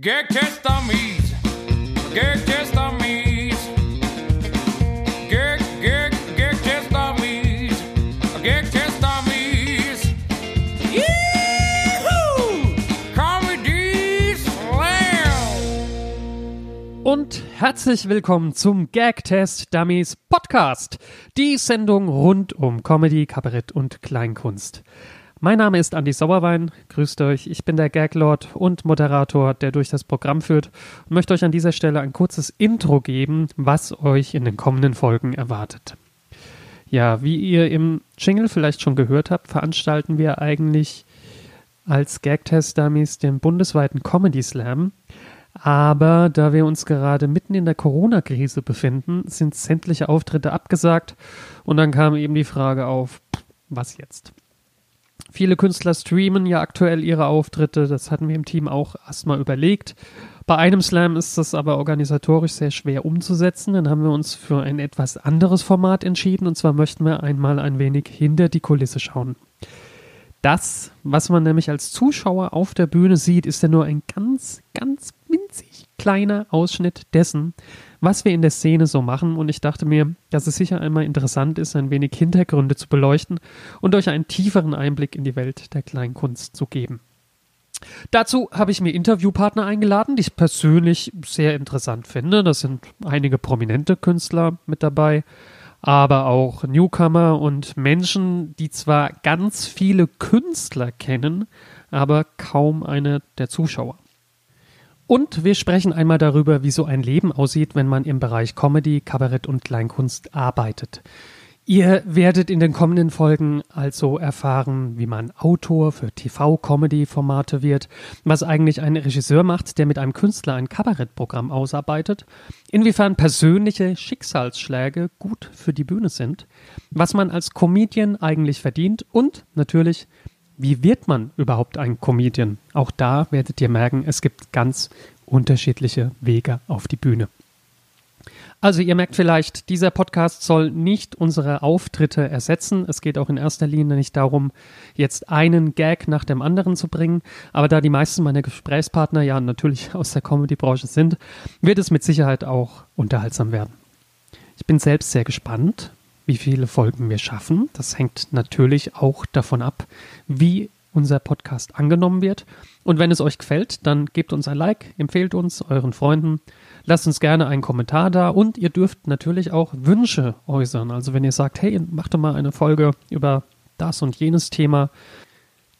Gag Test Dummies. Gag Test Dummies. Gag, Gag, Gag Test Dummies. Gag Test Dummies. Yee-hoo! Comedy Slam. Und herzlich willkommen zum Gagtest Dummies Podcast, die Sendung rund um Comedy, Kabarett und Kleinkunst. Mein Name ist Andy Sauerwein, grüßt euch, ich bin der Gaglord und Moderator, der durch das Programm führt und möchte euch an dieser Stelle ein kurzes Intro geben, was euch in den kommenden Folgen erwartet. Ja, wie ihr im Jingle vielleicht schon gehört habt, veranstalten wir eigentlich als Gagtest Dummies den bundesweiten Comedy Slam. Aber da wir uns gerade mitten in der Corona-Krise befinden, sind sämtliche Auftritte abgesagt und dann kam eben die Frage auf, was jetzt? Viele Künstler streamen ja aktuell ihre Auftritte, das hatten wir im Team auch erstmal überlegt. Bei einem Slam ist das aber organisatorisch sehr schwer umzusetzen. Dann haben wir uns für ein etwas anderes Format entschieden und zwar möchten wir einmal ein wenig hinter die Kulisse schauen. Das, was man nämlich als Zuschauer auf der Bühne sieht, ist ja nur ein ganz, ganz winzig kleiner Ausschnitt dessen, was wir in der Szene so machen. Und ich dachte mir, dass es sicher einmal interessant ist, ein wenig Hintergründe zu beleuchten und euch einen tieferen Einblick in die Welt der Kleinkunst zu geben. Dazu habe ich mir Interviewpartner eingeladen, die ich persönlich sehr interessant finde. Das sind einige prominente Künstler mit dabei, aber auch Newcomer und Menschen, die zwar ganz viele Künstler kennen, aber kaum eine der Zuschauer. Und wir sprechen einmal darüber, wie so ein Leben aussieht, wenn man im Bereich Comedy, Kabarett und Kleinkunst arbeitet. Ihr werdet in den kommenden Folgen also erfahren, wie man Autor für TV-Comedy-Formate wird, was eigentlich ein Regisseur macht, der mit einem Künstler ein Kabarettprogramm ausarbeitet, inwiefern persönliche Schicksalsschläge gut für die Bühne sind, was man als Comedian eigentlich verdient und natürlich, wie wird man überhaupt ein Comedian? Auch da werdet ihr merken, es gibt ganz unterschiedliche Wege auf die Bühne. Also ihr merkt vielleicht, dieser Podcast soll nicht unsere Auftritte ersetzen. Es geht auch in erster Linie nicht darum, jetzt einen Gag nach dem anderen zu bringen. Aber da die meisten meiner Gesprächspartner ja natürlich aus der Comedy-Branche sind, wird es mit Sicherheit auch unterhaltsam werden. Ich bin selbst sehr gespannt, wie viele Folgen wir schaffen. Das hängt natürlich auch davon ab, wie unser Podcast angenommen wird. Und wenn es euch gefällt, dann gebt uns ein Like, empfehlt uns euren Freunden, lasst uns gerne einen Kommentar da und ihr dürft natürlich auch Wünsche äußern. Also wenn ihr sagt, hey, mach doch mal eine Folge über das und jenes Thema,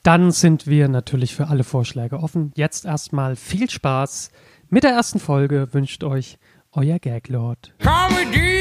dann sind wir natürlich für alle Vorschläge offen. Jetzt erstmal viel Spaß mit der ersten Folge wünscht euch euer Gaglord. Comedy